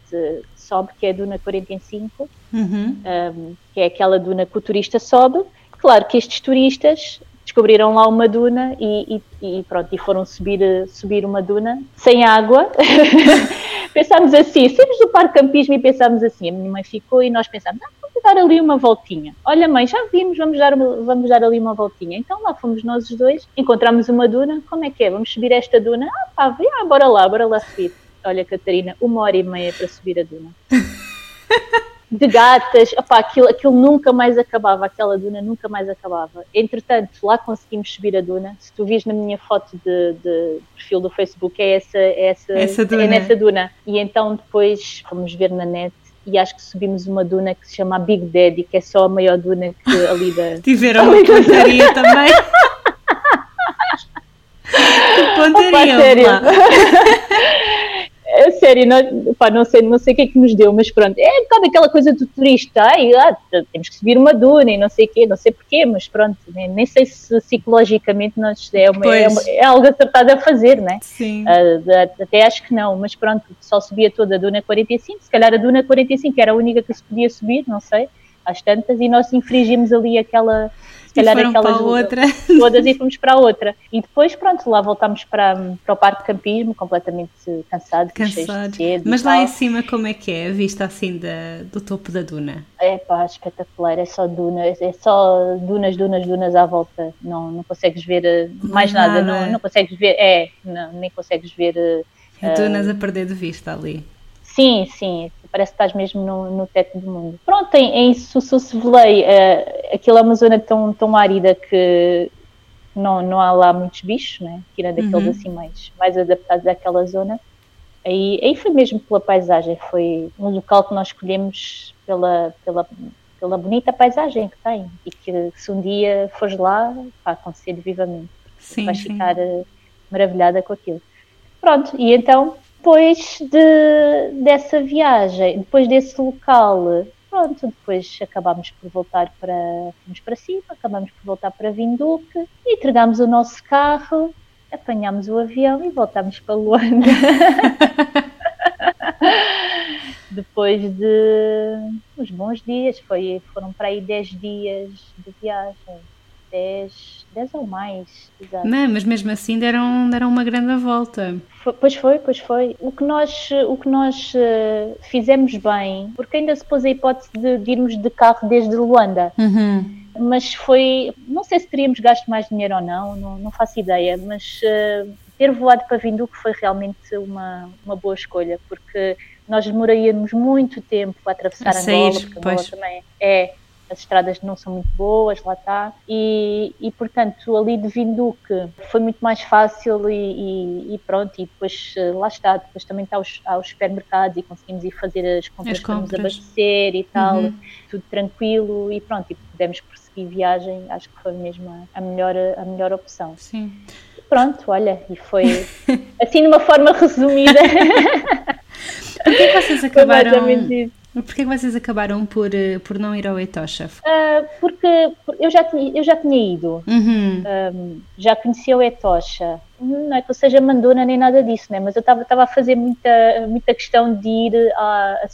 sobe, que é a Duna 45, uhum. um, ehm, que é aquela duna que o turista sobe. Claro que estes turistas descobriram lá uma duna e, e, e, pronto, e foram subir, subir uma duna sem água. (laughs) pensámos assim, saímos do parque campismo e pensámos assim, a minha mãe ficou e nós pensámos, ah, vamos dar ali uma voltinha. Olha mãe, já vimos, vamos dar, vamos dar ali uma voltinha. Então lá fomos nós os dois, encontramos uma duna, como é que é? Vamos subir esta duna? Ah pá, ah, bora lá, bora lá subir. Olha Catarina, uma hora e meia para subir a duna. (laughs) de gatas, opá, aquilo, aquilo nunca mais acabava, aquela duna nunca mais acabava. Entretanto, lá conseguimos subir a duna. Se tu vis na minha foto de, de perfil do Facebook, é essa, é essa, essa é nessa duna. E então depois fomos ver na net e acho que subimos uma duna que se chama Big Daddy, que é só a maior duna que ali da. (laughs) Tiveram uma pontaria (laughs) também. (laughs) que pontaria, Opa. É sério, não, pá, não, sei, não sei o que é que nos deu, mas pronto, é um bocado aquela coisa do turista, ai, ah, temos que subir uma duna e não sei o quê, não sei porquê, mas pronto, nem, nem sei se psicologicamente nós, é, uma, é, uma, é, algo acertado a fazer, né? Sim. Uh, até acho que não, mas pronto, só subia toda a duna 45, se calhar a duna 45 era a única que se podia subir, não sei, às tantas, e nós infringimos ali aquela se calhar aquelas outra. (laughs) todas e fomos para a outra. E depois, pronto, lá voltámos para, para o parque de campismo, completamente cansados, Cansado. Mas lá tal. em cima, como é que é a vista assim da, do topo da duna? É pá, espetacular, é só dunas, é só dunas, dunas, dunas à volta. Não, não consegues ver eh, mais nada, nada, Não, não consegues ver, é, não, nem consegues ver. Uh, dunas a perder de vista ali. Sim, sim, parece que estás mesmo no, no teto do mundo. Pronto, em, em Sussuvelei, uh, aquilo é uma zona tão, tão árida que não, não há lá muitos bichos, né? tirando aqueles uhum. assim mais, mais adaptados àquela zona. Aí, aí foi mesmo pela paisagem, foi um local que nós escolhemos pela, pela, pela bonita paisagem que tem e que se um dia fores lá, vai acontecer vivamente. Sim, vais sim. ficar uh, maravilhada com aquilo. Pronto, e então, depois de, dessa viagem, depois desse local, pronto, depois acabámos por voltar para, fomos para cima, acabámos por voltar para Vinduque, entregámos o nosso carro, apanhámos o avião e voltámos para Luanda. (laughs) depois de uns bons dias, foi, foram para aí 10 dias de viagem. 10, 10 ou mais. Exato. Não, mas mesmo assim deram, deram uma grande volta. Foi, pois foi, pois foi. O que nós, o que nós uh, fizemos bem, porque ainda se pôs a hipótese de, de irmos de carro desde Luanda. Uhum. Mas foi, não sei se teríamos gasto mais dinheiro ou não, não, não faço ideia, mas uh, ter voado para Vinduque foi realmente uma, uma boa escolha, porque nós demoraríamos muito tempo a atravessar a Angola, porque Angola pois. também é as estradas não são muito boas, lá está, e, e portanto ali de Vinduque foi muito mais fácil e, e, e, pronto, e depois eh, lá está, depois também está aos, aos supermercados e conseguimos ir fazer as compras, as compras. para nos abastecer e tal, uhum. tudo tranquilo e pronto, e pudemos prosseguir viagem, acho que foi mesmo a melhor, a melhor opção. Sim. Pronto, olha, e foi (laughs) assim de uma forma resumida. (laughs) Porquê vocês acabaram... Porquê que vocês acabaram por, eh, por não ir ao Etosha? Uh, porque eu já tinha, eu já tinha ido, uhum. um, já conhecia o Etosha. Não é que eu seja mandona nem nada disso, né? mas eu estava a fazer muita, muita questão de ir a, a,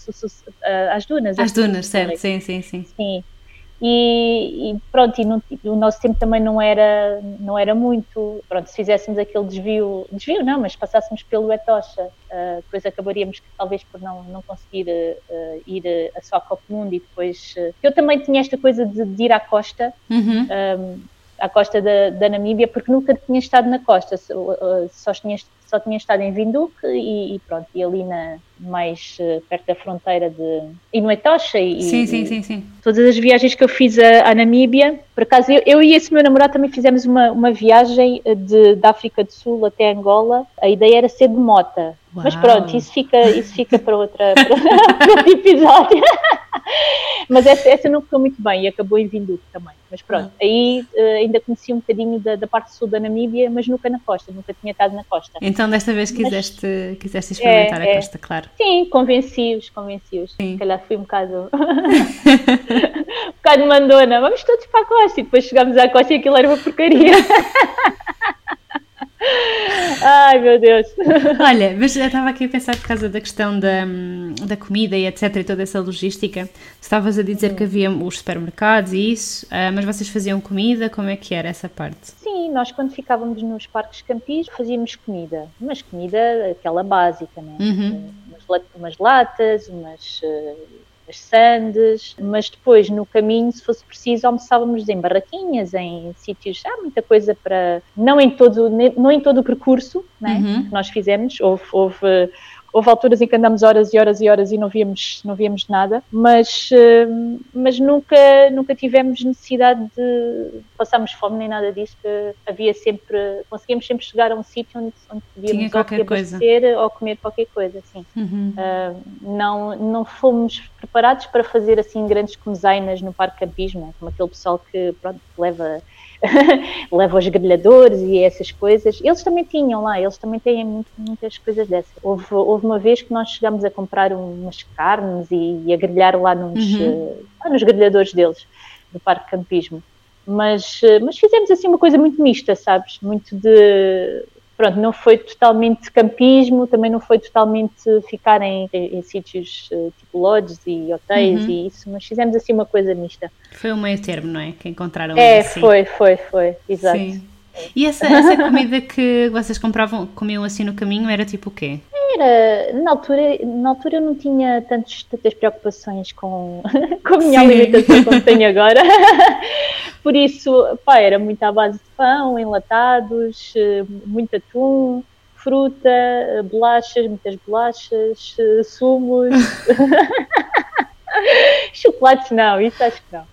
a, às dunas. Às dunas, certo, sim, sim, sim. Sim, e, e, pronto, e o nosso tempo também não era, não era muito, pronto, se fizéssemos aquele desvio, desvio não, mas passássemos pelo Etocha, uh, depois acabaríamos talvez por não, não conseguir uh, ir a só a Copa Mundo e depois, uh, eu também tinha esta coisa de, de ir à costa, uhum. um, à costa da, da, Namíbia, porque nunca tinha estado na costa, só tinha, só tinha estado em Vinduque e, e pronto, e ali na, mais uh, perto da fronteira de. e no Etocha e. Sim, sim, sim, sim. Todas as viagens que eu fiz a Namíbia, por acaso eu, eu, e esse meu namorado também fizemos uma, uma viagem de, da África do Sul até Angola. A ideia era ser de mota. Uau. Mas pronto, isso fica, isso fica para, outra, (laughs) para outro episódio. (laughs) Mas essa, essa não ficou muito bem e acabou em Vinduque também. Mas pronto, ah. aí uh, ainda conheci um bocadinho da, da, parte sul da Namíbia, mas nunca na costa, nunca tinha estado na costa. Então desta vez quiseste, mas, quiseste experimentar é, a costa, claro. Sim, convenci-os, convenci-os. Se calhar fui um bocado. (laughs) um bocado mandona, vamos todos para a costa. E depois chegámos à costa e aquilo era uma porcaria. (laughs) Ai meu Deus! Olha, mas eu estava aqui a pensar por causa da questão da, da comida e etc. e toda essa logística. Estavas a dizer que havia os supermercados e isso, uh, mas vocês faziam comida? Como é que era essa parte? Sim, nós quando ficávamos nos parques campis fazíamos comida, mas comida aquela básica, né? Uhum. Umas, umas latas, umas. Uh, as sandes, mas depois no caminho, se fosse preciso, almoçávamos em barraquinhas, em sítios, há muita coisa para, não em todo, não em todo o percurso né, uhum. que nós fizemos, houve, houve houve alturas em que andamos horas e horas e horas e não víamos, não víamos nada, mas, hum, mas nunca, nunca tivemos necessidade de passarmos fome nem nada disso, havia sempre, conseguíamos sempre chegar a um sítio onde, onde podíamos qualquer coisa. ou comer qualquer coisa, assim. Uhum. Uh, não, não fomos preparados para fazer assim grandes comezainas no parque campismo, como aquele pessoal que pronto, leva (laughs) leva os grelhadores e essas coisas. Eles também tinham lá, eles também têm muitas coisas dessas. Houve, houve uma vez que nós chegámos a comprar umas carnes e, e a grelhar lá nos, uhum. uh, nos grelhadores deles, do Parque Campismo. Mas, uh, mas fizemos assim uma coisa muito mista, sabes? Muito de pronto, não foi totalmente campismo, também não foi totalmente ficar em, em, em sítios uh, tipo lodges e hotéis uhum. e isso, mas fizemos assim uma coisa mista. Foi um meio termo, não é? Que encontraram É, assim. foi, foi, foi, exato. Sim. E essa, essa comida que vocês compravam, comiam assim no caminho, era tipo o quê? Era, na altura, na altura eu não tinha tantos, tantas preocupações com, (laughs) com a minha Sim. alimentação como tenho agora. (laughs) Por isso, pá, era muito à base de pão, enlatados, eh, muito atum, fruta, bolachas, muitas bolachas, sumos. (laughs) Chocolates não, isso acho que não.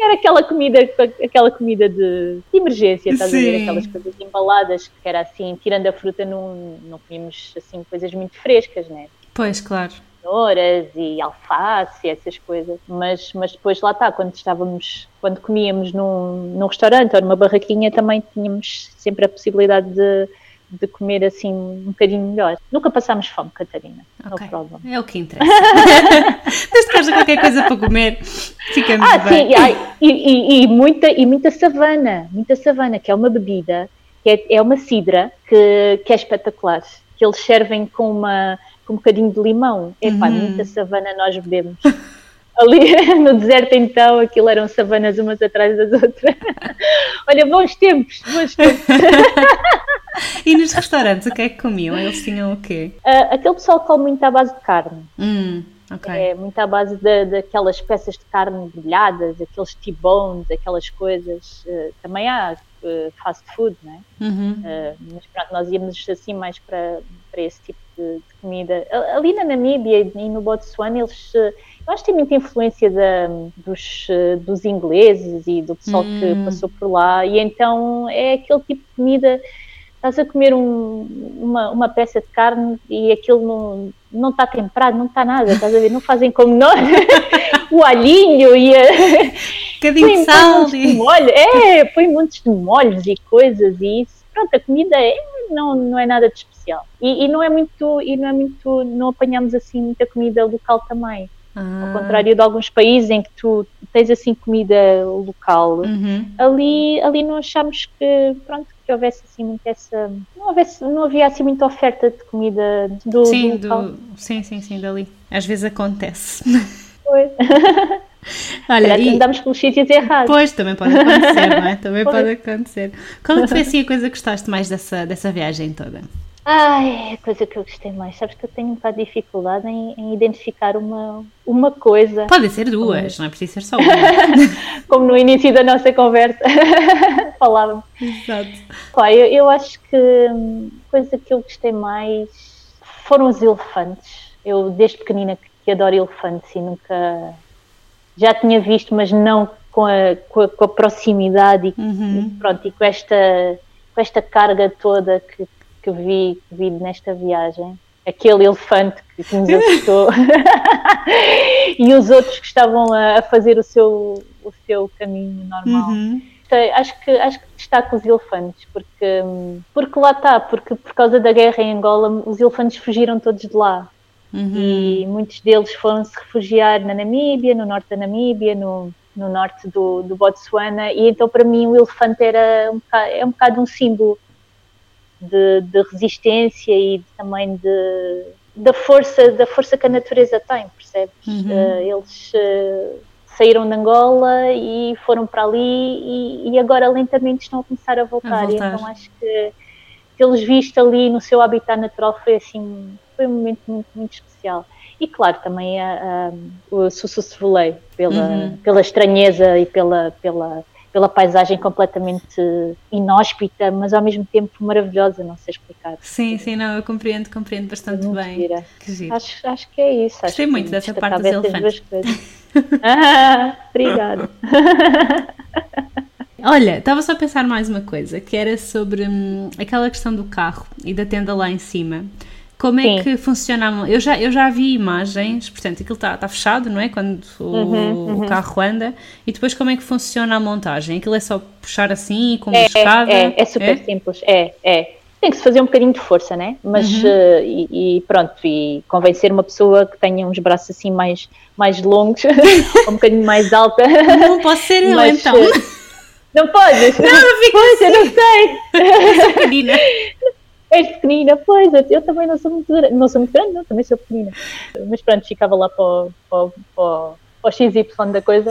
Era aquela comida, aquela comida de, de emergência, estás Sim. a ver? Aquelas coisas embaladas, que era assim, tirando a fruta, não, não comíamos assim coisas muito frescas, né? Pois, claro. Cenouras e alface, essas coisas. Mas, mas depois lá está, quando estávamos, quando comíamos num, num restaurante ou numa barraquinha, também tínhamos sempre a possibilidade de de comer assim um bocadinho melhor. Nunca passámos fome, Catarina. Okay. É o que interessa. (laughs) Desde que haja qualquer coisa para comer, ficamos ah, bem. Sim, e, e, e, muita, e muita savana, muita savana, que é uma bebida, que é, é uma cidra que, que é espetacular. Que eles servem com, uma, com um bocadinho de limão. Epá, uhum. muita savana nós bebemos. (laughs) ali (laughs) no deserto então aquilo eram savanas umas atrás das outras. (laughs) Olha, bons tempos, bons tempos. (laughs) e nos restaurantes, o que é que comiam? Eles tinham o quê? Uh, aquele pessoal come muito à base de carne. Hum, okay. É muito à base daquelas peças de carne brilhadas, aqueles T-bones, aquelas coisas. Uh, também há uh, fast food, não é? Uhum. mas pronto, nós íamos assim mais para, para esse tipo de, de comida. Ali na Namíbia e no Botsuana, eles eu acho que tem muita influência da, dos, dos ingleses e do pessoal hum. que passou por lá, e então é aquele tipo de comida. Estás a comer um, uma, uma peça de carne e aquilo não, não está temperado, não está nada, estás a ver? Não fazem como nós, (laughs) o alhinho e a. Cadinho de sal. De molho. É, põe montes de molhos e coisas e isso. Pronto, a comida é, não, não é nada de especial. E, e, não é muito, e não é muito, não apanhamos assim muita comida local também. Ah. Ao contrário de alguns países em que tu tens assim comida local, uhum. ali, ali não achamos que, pronto, que houvesse assim muito essa. Não, houvesse, não havia assim muita oferta de comida do, sim, do local. Sim, sim, sim, dali. Às vezes acontece. Pois. (laughs) Olha, e... andamos pelos sítios errados. Pois, também pode acontecer, não é? (laughs) Também pois. pode acontecer. Qual é foi assim a coisa que gostaste mais dessa, dessa viagem toda? Ai, a coisa que eu gostei mais. Sabes que eu tenho um bocado de dificuldade em, em identificar uma, uma coisa. Pode ser duas, Como... não é preciso ser só uma. (laughs) Como no início da nossa conversa (laughs) falávamos. Exato. Pá, eu, eu acho que a hum, coisa que eu gostei mais foram os elefantes. Eu, desde pequenina, que adoro elefantes e nunca. Já tinha visto, mas não com a, com a, com a proximidade e, uhum. e, pronto, e com esta, com esta carga toda que que vi, vi nesta viagem. Aquele elefante que, que nos assustou (laughs) e os outros que estavam a, a, fazer o seu, o seu caminho normal. Uhum. Acho que, acho que destaco os elefantes, porque, porque lá está, porque por causa da guerra em Angola, os elefantes fugiram todos de lá. Uhum. E muitos deles foram se refugiar na Namíbia, no norte da Namíbia, no, no norte do, do Botsuana, e então para mim o elefante era um bocado, é um bocado um símbolo de, de resistência e também de, da força da força que a natureza tem, percebes? Uhum. Uh, eles uh, saíram de Angola e foram para ali e, e, agora lentamente estão a começar a voltar. a voltar. então acho que tê-los visto ali no seu habitat natural foi assim foi um momento muito, muito especial. E claro, também a, a, o Sussu Volei, pela, uhum. pela estranheza e pela, pela pela paisagem completamente inóspita, mas ao mesmo tempo maravilhosa, não sei explicar. Sim, sim, não, eu compreendo, compreendo bastante bem. Gira. Que giro. Acho, acho que é isso. Gostei muito dessa parte dos elefantes. ah, (laughs) (laughs) obrigada. (laughs) Olha, estava só a pensar mais uma coisa, que era sobre hum, aquela questão do carro e da tenda lá em cima. Como é Sim. que funciona? Eu já, eu já vi imagens, portanto, aquilo está tá fechado, não é? Quando o, uhum, uhum. o, carro anda. E depois, como é que funciona a montagem? Aquilo é só puxar assim, com uma é, escada? É, é super é? simples. É, é. Tem que se fazer um bocadinho de força, né? Mas, uhum. uh, e, e, pronto, e convém ser uma pessoa que tenha uns braços assim mais, mais longos, (laughs) um bocadinho mais alta. Não posso ser eu, Mas, então. Uh, não podes? Não, eu fico pois, assim. eu não sei. Eu sou pequenina. (laughs) És pequenina, pois, eu também não sou muito grande, não sou muito grande, não, também sou pequenina. Mas pronto, ficava lá para o, para o, para o, para o XY da coisa,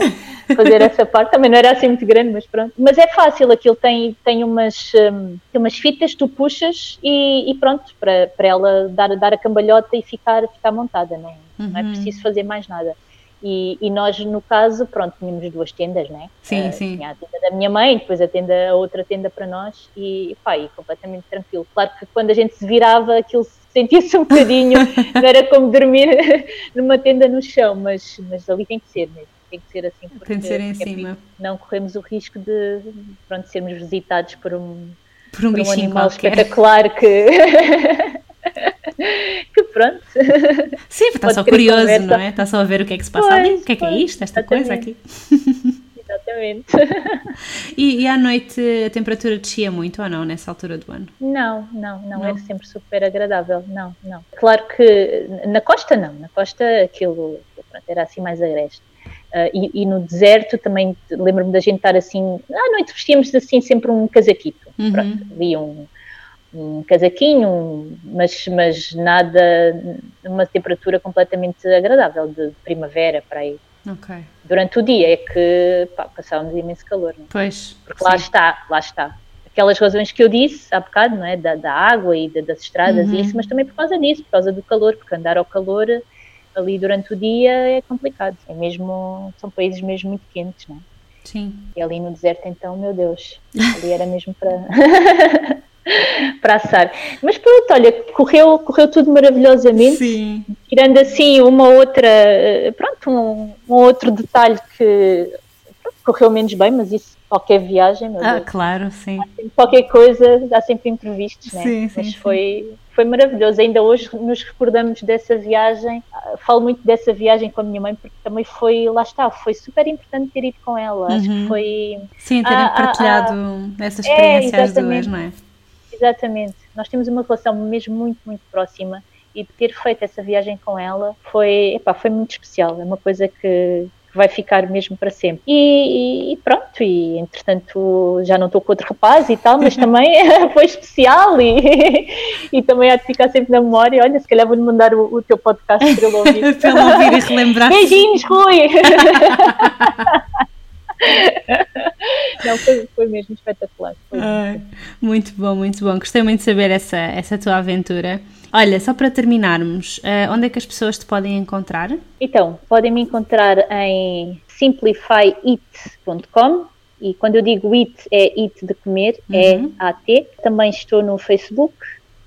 fazer essa parte. Também não era assim muito grande, mas pronto. Mas é fácil, aquilo tem, tem, umas, um, tem umas fitas, tu puxas e, e, pronto, para, para ela dar, dar a cambalhota e ficar, ficar montada, não, uhum. não é uhum. preciso fazer mais nada. E, e, nós, no caso, pronto, tínhamos duas tendas, né? Sim, uh, sim. Tinha a tenda da minha mãe, depois a, tenda, a outra tenda para nós e, pá, e completamente tranquilo. Claro que quando a gente se virava, aquilo sentia-se um bocadinho, (laughs) não era como dormir (laughs) numa tenda no chão, mas, mas ali tem que ser mesmo. Tem que ser assim, porque tem que ser em é cima. não corremos o risco de pronto, sermos visitados por um, por um, por um animal qualquer. espetacular que que (laughs) pronto. Sim, está só curioso, conversa. não é? Está só a ver o que é que se passa pois, ali, o que é que é isto, esta exatamente. coisa aqui. Exatamente. (laughs) E, e, à noite a temperatura descia muito ou não nessa altura do ano? Não, não, não, não, era sempre super agradável, não, não. Claro que na costa não, na costa aquilo pronto, era assim mais agreste. Uh, e, e, no deserto também lembro-me da gente estar assim, à noite vestíamos assim sempre um casaquito, uhum. pronto, ali um, um casaquinho, mas, mas nada, uma temperatura completamente agradável de primavera para aí. Okay. Durante o dia é que pá, passávamos imenso calor. Não? É? Pois. Porque sim. lá está, lá está. Aquelas razões que eu disse há bocado, não é? Da, da água e da, das estradas uhum. e isso, mas também por causa disso, por causa do calor, porque andar ao calor ali durante o dia é complicado. É mesmo, são países mesmo muito quentes, não é? Sim. E ali no deserto, então, meu Deus, ali era mesmo para. (laughs) (laughs) para assar. Mas pronto, olha, correu, correu tudo maravilhosamente. Sim. Tirando assim uma outra, eh, pronto, um, um outro detalhe que pronto, correu menos bem, mas isso qualquer viagem, Ah, Deus. claro, sim. Qualquer coisa, há sempre imprevistos, né? Sim, mas sim, foi, sim. foi maravilhoso. Ainda hoje nos recordamos dessa viagem. Falo muito dessa viagem com a minha mãe porque também foi, lá está, foi super importante ter ido com ela. Uhum. Acho que uhum. foi. Sim, terem ah, partilhado ah, ah, essas experiências é, às duas, não é? Exatamente. Nós temos uma relação mesmo muito, muito próxima e ter feito essa viagem com ela foi, epá, foi muito especial. É uma coisa que vai ficar mesmo para sempre. E, e, pronto, e entretanto já não estou com outro rapaz e tal, mas também (laughs) foi especial e, (laughs) e também há de ficar sempre na memória. Olha, se calhar vou-lhe mandar o, o, teu podcast para ele ouvir. (laughs) para ele ouvir e relembrar. Beijinhos, Rui! (laughs) Não, foi, foi mesmo espetacular. Foi muito bom, muito bom. Gostei muito de saber essa, essa tua aventura. Olha, só para terminarmos, uh, onde é que as pessoas te podem encontrar? Então, podem me encontrar em simplifyit.com e quando eu digo it é it de comer, é uhum. é AT. Também estou no Facebook,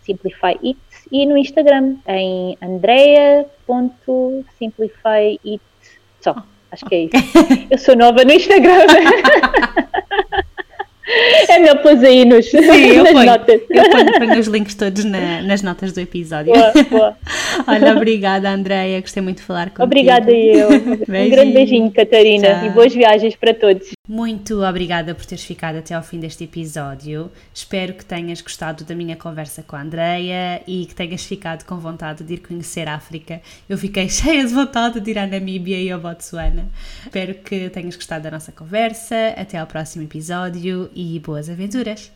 Simplify It, e no Instagram em andrea.simplifyit só. Acho que é isso. Eu sou nova no Instagram. É melhor pôr aí nos, Sim, eu nas ponho, notas. Eu ponho, ponho os links todos na, nas notas do episódio. Boa, boa. (laughs) Olha, obrigada, Andréia. Gostei muito de falar contigo. Obrigada eu. Um grande beijinho, Catarina. Tchau. E boas viagens para todos. Muito obrigada por teres ficado até ao fim deste episódio. Espero que tenhas gostado da minha conversa com a Andreia e que tenhas ficado com vontade de ir conhecer a África. Eu fiquei (laughs) cheia de vontade de ir à Namíbia e ao Botsuana. Espero que tenhas gostado da nossa conversa. Até ao próximo episódio e boas aventuras!